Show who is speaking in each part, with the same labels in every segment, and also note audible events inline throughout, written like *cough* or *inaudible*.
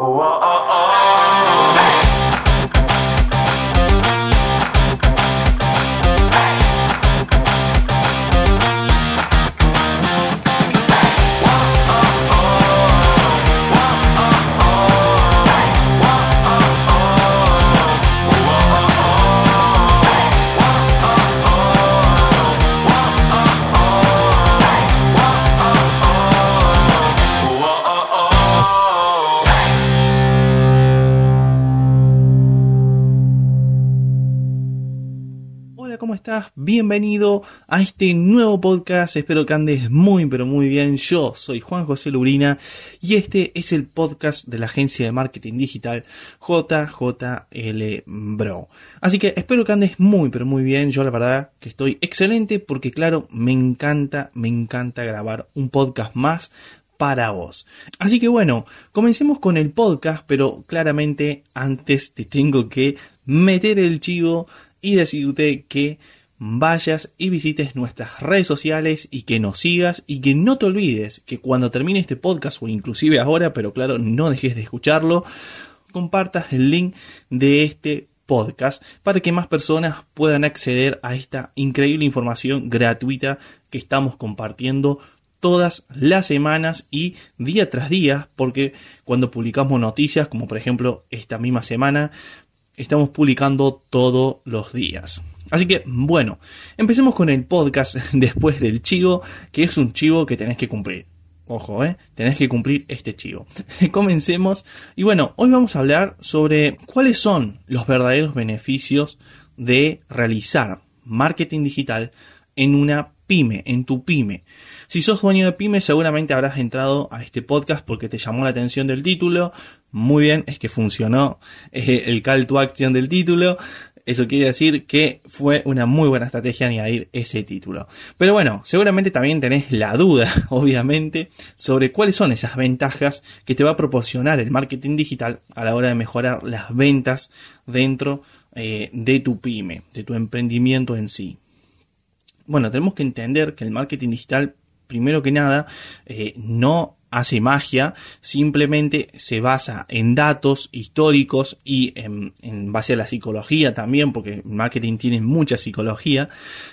Speaker 1: Whoa. ¿Cómo estás? Bienvenido a este nuevo podcast. Espero que andes muy, pero muy bien. Yo soy Juan José Lurina y este es el podcast de la agencia de marketing digital JJL Bro. Así que espero que andes muy, pero muy bien. Yo la verdad que estoy excelente porque, claro, me encanta, me encanta grabar un podcast más para vos. Así que bueno, comencemos con el podcast, pero claramente antes te tengo que meter el chivo y decirte que vayas y visites nuestras redes sociales y que nos sigas y que no te olvides que cuando termine este podcast o inclusive ahora, pero claro, no dejes de escucharlo, compartas el link de este podcast para que más personas puedan acceder a esta increíble información gratuita que estamos compartiendo todas las semanas y día tras día, porque cuando publicamos noticias, como por ejemplo esta misma semana, estamos publicando todos los días. Así que bueno, empecemos con el podcast *laughs* después del chivo, que es un chivo que tenés que cumplir. Ojo, ¿eh? Tenés que cumplir este chivo. *laughs* Comencemos. Y bueno, hoy vamos a hablar sobre cuáles son los verdaderos beneficios de realizar marketing digital en una pyme, en tu pyme. Si sos dueño de pyme, seguramente habrás entrado a este podcast porque te llamó la atención del título. Muy bien, es que funcionó el call to action del título. Eso quiere decir que fue una muy buena estrategia añadir ese título. Pero bueno, seguramente también tenés la duda, *laughs* obviamente, sobre cuáles son esas ventajas que te va a proporcionar el marketing digital a la hora de mejorar las ventas dentro eh, de tu pyme, de tu emprendimiento en sí. Bueno, tenemos que entender que el marketing digital primero que nada, eh, no hace magia, simplemente se basa en datos históricos y en, base a la psicología también, porque marketing tiene mucha psicología,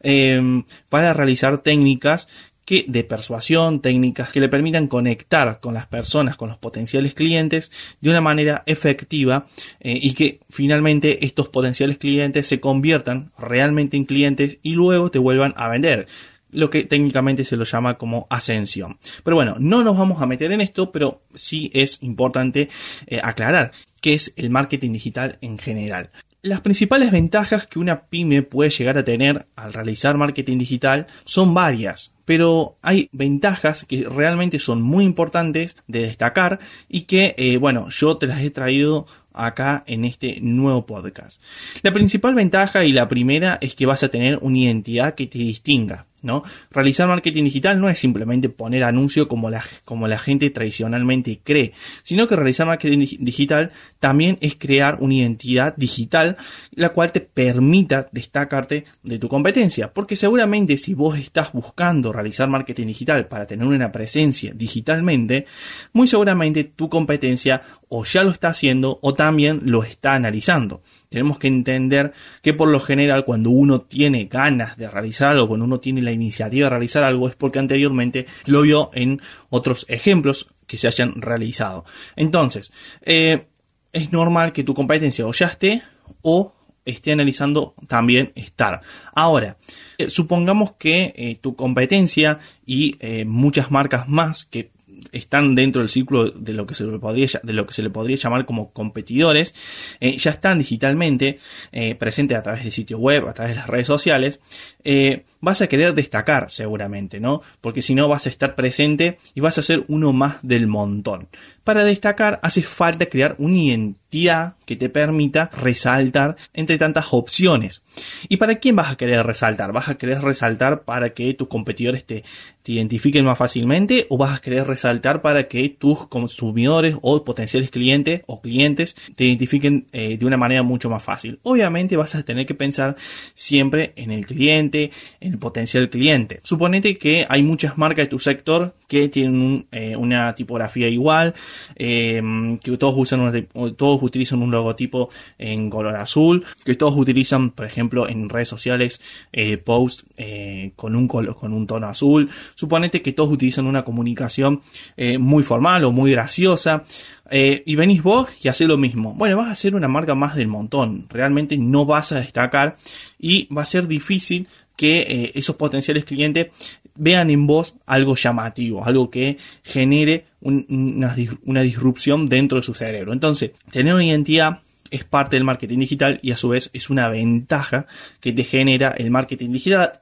Speaker 1: em, para realizar técnicas de persuasión, técnicas que le permitan conectar con las personas, con los potenciales clientes de una manera efectiva eh, y que finalmente estos potenciales clientes se conviertan realmente en clientes y luego te vuelvan a vender lo que técnicamente se lo llama como ascensión. Pero bueno, no nos vamos a meter en esto, pero sí es importante eh, aclarar qué es el marketing digital en general. Las principales ventajas que una pyme puede llegar a tener al realizar marketing digital son varias, pero hay ventajas que realmente son muy importantes de destacar y que, eh, bueno, yo te las he traído acá en este nuevo podcast. La principal ventaja y la primera es que vas a tener una identidad que te distinga. ¿No? Realizar marketing digital no es simplemente poner anuncio como la, como la gente tradicionalmente cree, sino que realizar marketing digital también es crear una identidad digital la cual te permita destacarte de tu competencia, porque seguramente si vos estás buscando realizar marketing digital para tener una presencia digitalmente, muy seguramente tu competencia o ya lo está haciendo o también lo está analizando. Tenemos que entender que por lo general cuando uno tiene ganas de realizar algo, cuando uno tiene la iniciativa de realizar algo, es porque anteriormente lo vio en otros ejemplos que se hayan realizado. Entonces, eh, es normal que tu competencia o ya esté o esté analizando también estar. Ahora, eh, supongamos que eh, tu competencia y muchas marcas más que están dentro del círculo de lo que se le podría, de lo que se le podría llamar como competidores, eh, ya están digitalmente eh, presentes a través de sitio web, a través de las redes sociales, eh, vas a querer destacar seguramente, ¿no? Porque si no vas a estar presente y vas a ser uno más del montón. Para destacar hace falta crear una identidad que te permita resaltar entre tantas opciones. ¿Y para quién vas a querer resaltar? ¿Vas a querer resaltar para que tus competidores te, te identifiquen más fácilmente o vas a querer resaltar para que tus consumidores o potenciales clientes o clientes te identifiquen eh, de una manera mucho más fácil? Obviamente vas a tener que pensar siempre en el cliente, en el potencial cliente. Suponete que hay muchas marcas de tu sector que tienen eh, una tipografía igual, eh, que todos usan todos utilizan un logotipo en color azul, que todos utilizan, por ejemplo, en redes sociales post con un con un tono azul Suponete que todos utilizan una comunicación eh, muy formal o muy graciosa. Eh, y venís vos y haces lo mismo. Bueno, vas a ser una marca más del montón. Realmente no vas a destacar y va a ser difícil que eh, esos potenciales clientes vean en vos algo llamativo, algo que genere una, una disrupción dentro de su cerebro. Entonces, tener una identidad es parte del marketing digital y a su vez es una ventaja que te genera el marketing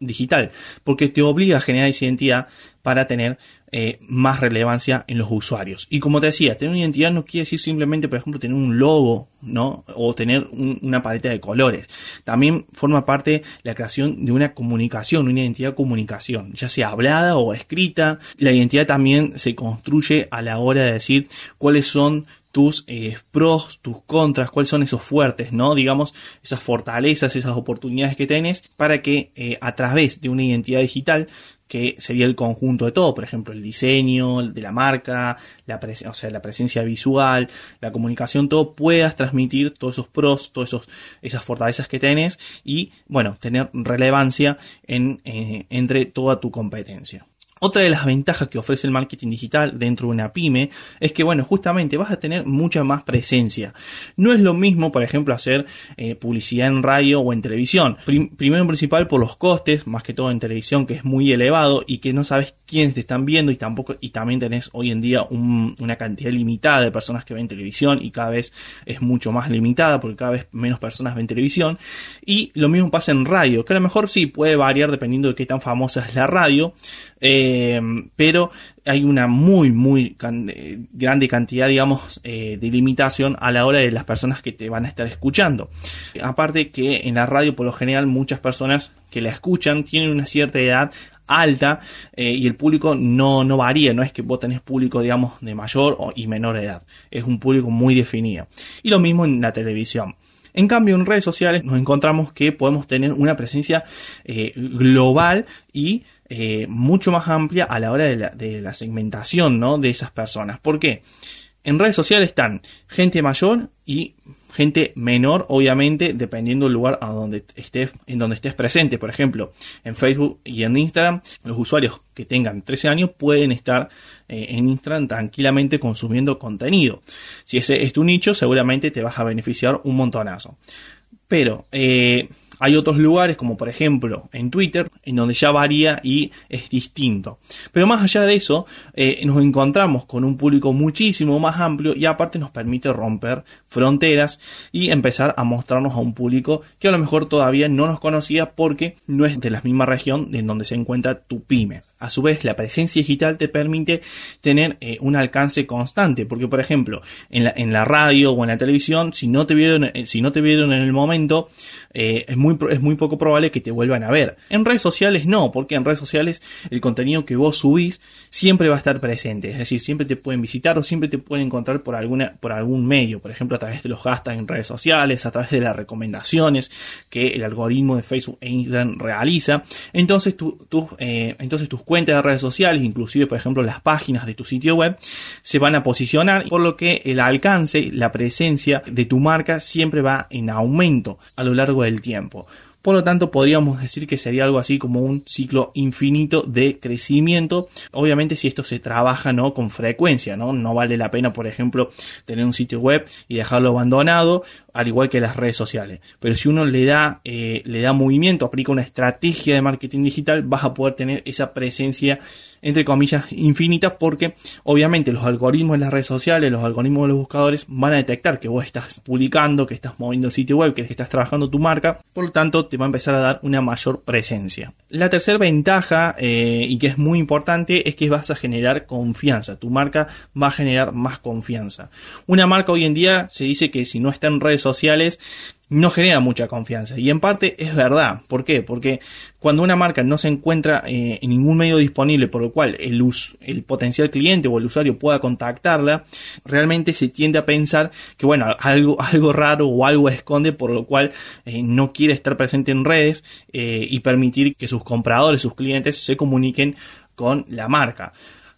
Speaker 1: digital, porque te obliga a generar esa identidad para tener eh, más relevancia en los usuarios. Y como te decía, tener una identidad no quiere decir simplemente, por ejemplo, tener un logo, ¿no? O tener una paleta de colores. También forma parte la creación de una comunicación, una identidad de comunicación, ya sea hablada o escrita. La identidad también se construye a la hora de decir cuáles son tus eh, pros, tus contras, cuáles son esos fuertes, ¿no? Digamos, esas fortalezas, esas oportunidades que tenés para que eh, a través de una identidad digital que sería el conjunto de todo, por ejemplo, el diseño de la marca, la, o la presencia visual, la comunicación, todo puedas transmitir todos esos pros, todas esas fortalezas que tenés y, bueno, tener relevancia en, eh, entre toda tu competencia. Otra de las ventajas que ofrece el marketing digital dentro de una pyme es que, bueno, justamente vas a tener mucha más presencia. No es lo mismo, por ejemplo, hacer eh, publicidad en radio o en televisión. primero en principal por los costes, más que todo en televisión, que es muy elevado y que no sabes quiénes te están viendo y tampoco, y también tenés hoy en día una cantidad limitada de personas que ven televisión y cada vez es mucho más limitada porque cada vez menos personas ven televisión. Y lo mismo pasa en radio, que a lo mejor sí puede variar dependiendo de qué tan famosa es la radio. Eh, eh, pero hay una muy, muy grande cantidad, digamos, eh, de limitación a la hora de las personas que te van a estar escuchando. Aparte que en la radio, por lo general, muchas personas que la escuchan tienen una cierta edad alta eh, y el público no, no varía, no es que vos tenés público, digamos, de mayor y menor edad, es un público muy definido. Y lo mismo en la televisión. En cambio, en redes sociales nos encontramos que podemos tener una presencia global y eh, mucho más amplia a la hora de la, segmentación ¿no? de esas personas. ¿Por qué? En redes sociales están gente mayor y gente menor, obviamente, dependiendo del lugar a donde estés, en donde estés presente. Por ejemplo, en Facebook y en Instagram, los usuarios que tengan 13 años pueden estar eh, en Instagram tranquilamente consumiendo contenido. Si ese es tu nicho, seguramente te vas a beneficiar un montonazo. Pero, eh, hay otros lugares, como por ejemplo en Twitter, en donde ya varía y es distinto. Pero más allá de eso, eh, nos encontramos con un público muchísimo más amplio y aparte nos permite romper fronteras y empezar a mostrarnos a un público que a lo mejor todavía no nos conocía porque no es de la misma región en donde se encuentra tu pyme. A su vez, la presencia digital te permite tener eh, un alcance constante, porque por ejemplo, en la, en la, radio o en la televisión, si no te vieron, eh, si no te vieron en el momento, eh, es, muy, es muy poco probable que te vuelvan a ver. En redes sociales no, porque en redes sociales el contenido que vos subís siempre va a estar presente, es decir, siempre te pueden visitar o siempre te pueden encontrar por, alguna, por algún medio, por ejemplo, a través de los hashtags en redes sociales, a través de las recomendaciones que el algoritmo de Facebook e Instagram realiza. Entonces, tu, entonces tus cuentas de redes sociales, inclusive por ejemplo las páginas de tu sitio web, se van a posicionar, por lo que el alcance, la presencia de tu marca siempre va en aumento a lo largo del tiempo. Por lo tanto, podríamos decir que sería algo así como un ciclo infinito de crecimiento. Obviamente, si esto se trabaja ¿no? con frecuencia, ¿no? no vale la pena, por ejemplo, tener un sitio web y dejarlo abandonado, al igual que las redes sociales. Pero si uno le da, eh, le da movimiento, aplica una estrategia de marketing digital, vas a poder tener esa presencia, entre comillas, infinita, porque obviamente los algoritmos de las redes sociales, los algoritmos de los buscadores van a detectar que vos estás publicando, que estás moviendo el sitio web, que estás trabajando tu marca. Por lo tanto, te va a empezar a dar una mayor presencia. La tercera ventaja, eh, y que es muy importante, es que vas a generar confianza. Tu marca va a generar más confianza. Una marca hoy en día se dice que si no está en redes sociales, no genera mucha confianza. Y en parte es verdad. ¿Por qué? Porque cuando una marca no se encuentra eh, en ningún medio disponible por el cual el, potencial cliente o el usuario pueda contactarla, realmente se tiende a pensar que, bueno, algo, *laughs* algo raro o algo esconde por lo cual eh, no quiere estar presente en redes eh, y permitir que sus compradores, sus clientes se comuniquen con la marca.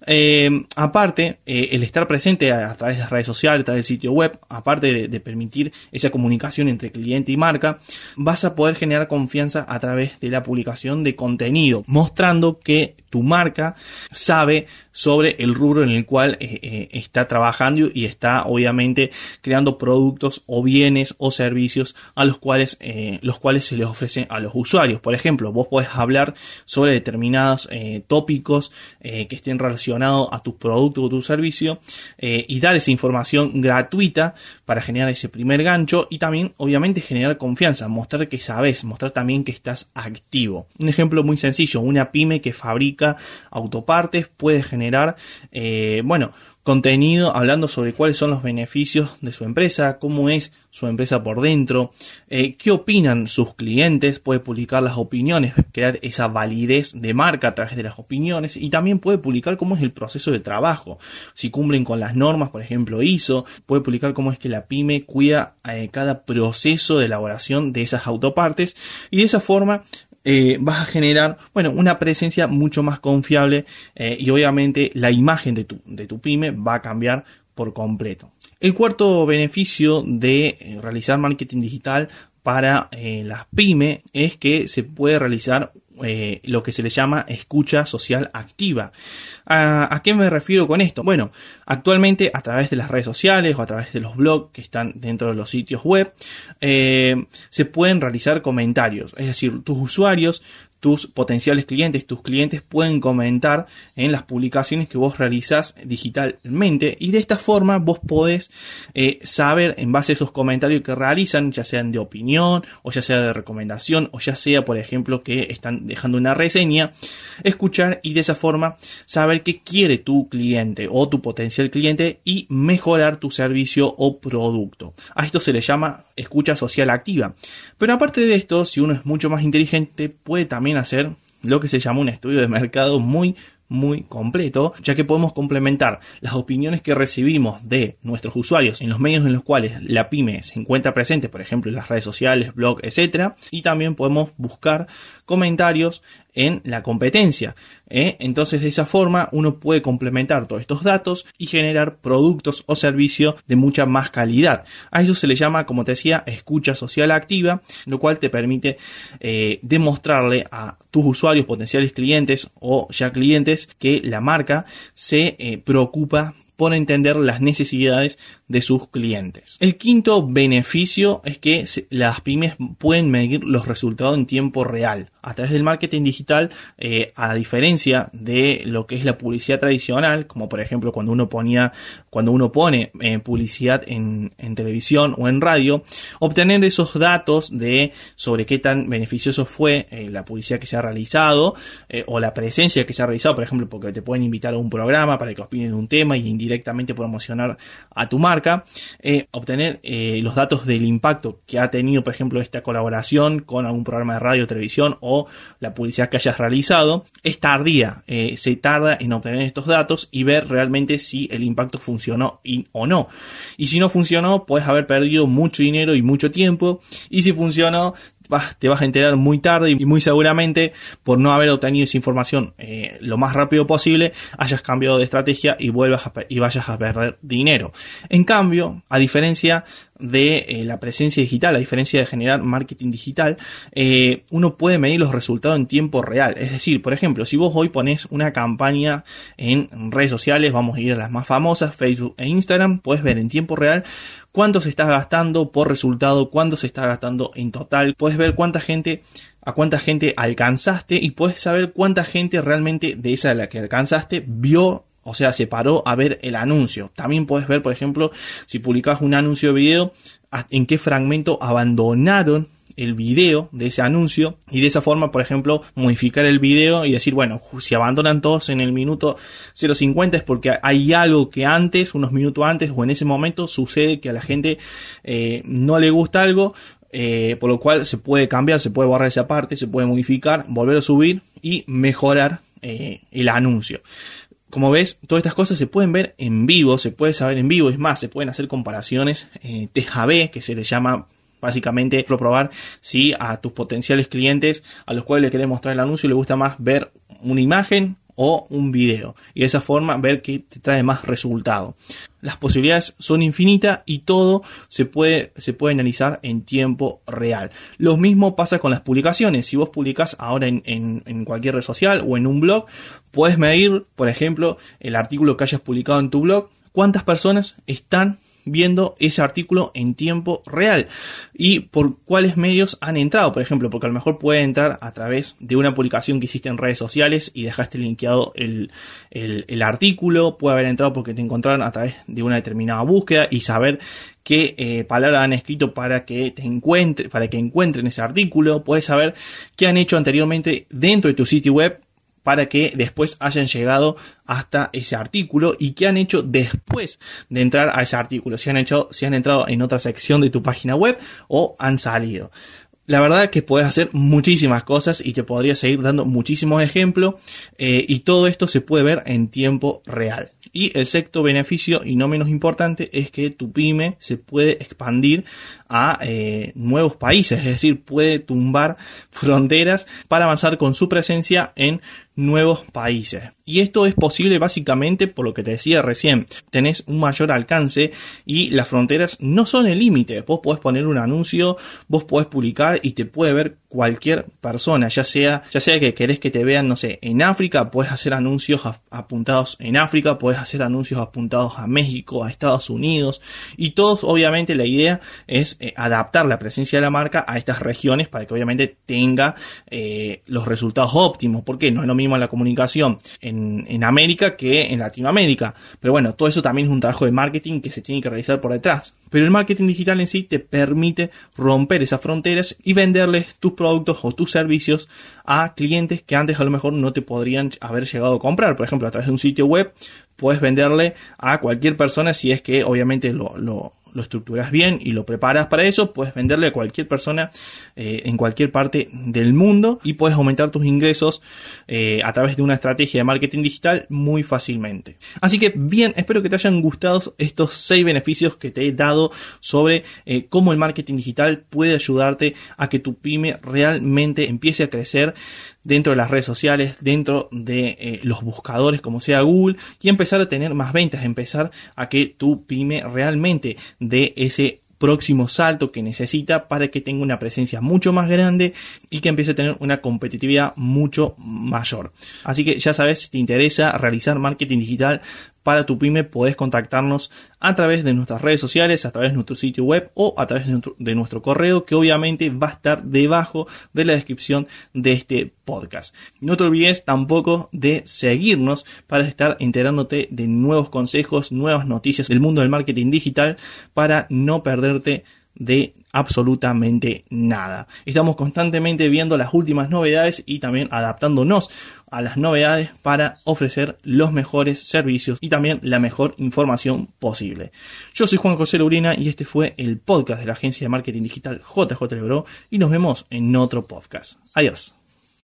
Speaker 1: Eh, aparte, eh, el estar presente a, través de las redes sociales, a través del sitio web, aparte de, permitir esa comunicación entre cliente y marca, vas a poder generar confianza a través de la publicación de contenido, mostrando que tu marca sabe sobre el rubro en el cual eh, está trabajando y está obviamente creando productos o bienes o servicios a los cuales, los cuales se les ofrece a los usuarios. Por ejemplo, vos podés hablar sobre determinados tópicos que estén relacionados a tu producto o tu servicio eh, y dar esa información gratuita para generar ese primer gancho y también obviamente generar confianza, mostrar que sabes, mostrar también que estás activo. Un ejemplo muy sencillo, una pyme que fabrica autopartes puede generar, eh, bueno, contenido hablando sobre cuáles son los beneficios de su empresa, cómo es su empresa por dentro, eh, qué opinan sus clientes, puede publicar las opiniones, crear esa validez de marca a través de las opiniones y también puede publicar cómo es el proceso de trabajo, si cumplen con las normas, por ejemplo ISO, puede publicar cómo es que la pyme cuida eh, cada proceso de elaboración de esas autopartes y de esa forma eh, vas a generar, bueno, una presencia mucho más confiable eh, y obviamente la imagen de tu, de tu pyme va a cambiar por completo. El cuarto beneficio de eh, realizar marketing digital para las pymes es que se puede realizar eh, lo que se le llama escucha social activa. ¿A, qué me refiero con esto? Bueno, actualmente a través de las redes sociales o a través de los blogs que están dentro de los sitios web, eh, se pueden realizar comentarios. Es decir, tus usuarios tus potenciales clientes, tus clientes pueden comentar en las publicaciones que vos realizas digitalmente y de esta forma vos podés eh, saber en base a esos comentarios que realizan, ya sean de opinión o ya sea de recomendación o ya sea por ejemplo que están dejando una reseña, escuchar y de esa forma saber qué quiere tu cliente o tu potencial cliente y mejorar tu servicio o producto. A esto se le llama escucha social activa. Pero aparte de esto, si uno es mucho más inteligente, puede también hacer lo que se llama un estudio de mercado muy muy completo, ya que podemos complementar las opiniones que recibimos de nuestros usuarios en los medios en los cuales la pyme se encuentra presente, por ejemplo en las redes sociales, blog, etcétera, y también podemos buscar comentarios en la competencia. ¿eh? Entonces de esa forma uno puede complementar todos estos datos y generar productos o servicios de mucha más calidad. A eso se le llama, como te decía, escucha social activa, lo cual te permite eh, demostrarle a tus usuarios, potenciales clientes o ya clientes que la marca se eh, preocupa por entender las necesidades de sus clientes. El quinto beneficio es que las pymes pueden medir los resultados en tiempo real. A través del marketing digital, eh, a diferencia de lo que es la publicidad tradicional, como por ejemplo cuando uno ponía, cuando uno pone eh, publicidad en, televisión o en radio, obtener esos datos de sobre qué tan beneficioso fue eh, la publicidad que se ha realizado o la presencia que se ha realizado, por ejemplo, porque te pueden invitar a un programa para que opines de un tema y directamente promocionar a tu marca, eh, obtener eh, los datos del impacto que ha tenido, por ejemplo, esta colaboración con algún programa de radio o televisión o la publicidad que hayas realizado, es tardía, eh, se tarda en obtener estos datos y ver realmente si el impacto funcionó o no. Y si no funcionó, puedes haber perdido mucho dinero y mucho tiempo. Y si funcionó, te vas a enterar muy tarde y muy seguramente por no haber obtenido esa información eh, lo más rápido posible, hayas cambiado de estrategia y vuelvas y vayas a perder dinero. En cambio, a diferencia de eh, la presencia digital, a diferencia de generar marketing digital, eh, uno puede medir los resultados en tiempo real. Es decir, por ejemplo, si vos hoy pones una campaña en redes sociales, vamos a ir a las más famosas, Facebook e Instagram, puedes ver en tiempo real cuánto se está gastando por resultado, cuánto se está gastando en total, puedes ver cuánta gente a cuánta gente alcanzaste y puedes saber cuánta gente realmente de esa de la que alcanzaste vio o sea, se paró a ver el anuncio. También puedes ver, por ejemplo, si publicas un anuncio de video, en qué fragmento abandonaron el video de ese anuncio y de esa forma, por ejemplo, modificar el video y decir, bueno, si abandonan todos en el minuto 0.50 es porque hay algo que antes, unos minutos antes o en ese momento sucede que a la gente eh, no le gusta algo, eh, por lo cual se puede cambiar, se puede borrar esa parte, se puede modificar, volver a subir y mejorar eh, el anuncio. Como ves, todas estas cosas se pueden ver en vivo, se puede saber en vivo, es más, se pueden hacer comparaciones eh, TJB, que se le llama básicamente probar si a tus potenciales clientes a los cuales le querés mostrar el anuncio le gusta más ver una imagen o un video y de esa forma ver que te trae más resultado. Las posibilidades son infinitas y todo se puede, se puede analizar en tiempo real. Lo mismo pasa con las publicaciones. Si vos publicas ahora en, en cualquier red social o en un blog, puedes medir, por ejemplo, el artículo que hayas publicado en tu blog, cuántas personas están viendo ese artículo en tiempo real. Y por cuáles medios han entrado, por ejemplo, porque a lo mejor puede entrar a través de una publicación que hiciste en redes sociales y dejaste linkeado el, artículo, puede haber entrado porque te encontraron a través de una determinada búsqueda y saber qué eh, palabras han escrito para que te encuentre, para que encuentren ese artículo, puedes saber qué han hecho anteriormente dentro de tu sitio web para que después hayan llegado hasta ese artículo y qué han hecho después de entrar a ese artículo, si han hecho, si han entrado en otra sección de tu página web o han salido. La verdad es que puedes hacer muchísimas cosas y te podría seguir dando muchísimos ejemplos eh, y todo esto se puede ver en tiempo real. Y el sexto beneficio, y no menos importante, es que tu pyme se puede expandir a eh, nuevos países, es decir, puede tumbar *laughs* fronteras para avanzar con su presencia en nuevos países. Y esto es posible básicamente por lo que te decía recién. Tenés un mayor alcance y las fronteras no son el límite. Vos podés poner un anuncio, vos podés publicar y te puede ver cualquier persona, ya sea, ya sea que querés que te vean, no sé, en África, puedes hacer anuncios apuntados en África, puedes hacer anuncios apuntados a México, a Estados Unidos, y todos, obviamente, la idea es eh, adaptar la presencia de la marca a estas regiones para que obviamente tenga eh, los resultados óptimos, porque no es lo mismo la comunicación en, en América que en Latinoamérica, pero bueno, todo eso también es un trabajo de marketing que se tiene que realizar por detrás. Pero el marketing digital en sí te permite romper esas fronteras y venderles tus productos o tus servicios a clientes que antes a lo mejor no te podrían haber llegado a comprar. Por ejemplo, a través de un sitio web puedes venderle a cualquier persona si es que obviamente lo, estructuras bien y lo preparas para eso, puedes venderle a cualquier persona eh, en cualquier parte del mundo y puedes aumentar tus ingresos eh, a través de una estrategia de marketing digital muy fácilmente. Así que bien, espero que te hayan gustado estos seis beneficios que te he dado sobre eh, cómo el marketing digital puede ayudarte a que tu pyme realmente empiece a crecer dentro de las redes sociales, dentro de los buscadores como sea Google y empezar a tener más ventas, empezar a que tu pyme realmente de ese próximo salto que necesita para que tenga una presencia mucho más grande y que empiece a tener una competitividad mucho mayor. Así que ya sabes, si te interesa realizar marketing digital para tu pyme, podés contactarnos a través de nuestras redes sociales, a través de nuestro sitio web o a través de nuestro, correo que obviamente va a estar debajo de la descripción de este podcast. No te olvides tampoco de seguirnos para estar enterándote de nuevos consejos, nuevas noticias del mundo del marketing digital para no perderte de absolutamente nada. Estamos constantemente viendo las últimas novedades y también adaptándonos a las novedades para ofrecer los mejores servicios y también la mejor información posible. Yo soy Juan José Lurina y este fue el podcast de la agencia de marketing digital JJ Lebro y nos vemos en otro podcast. Adiós.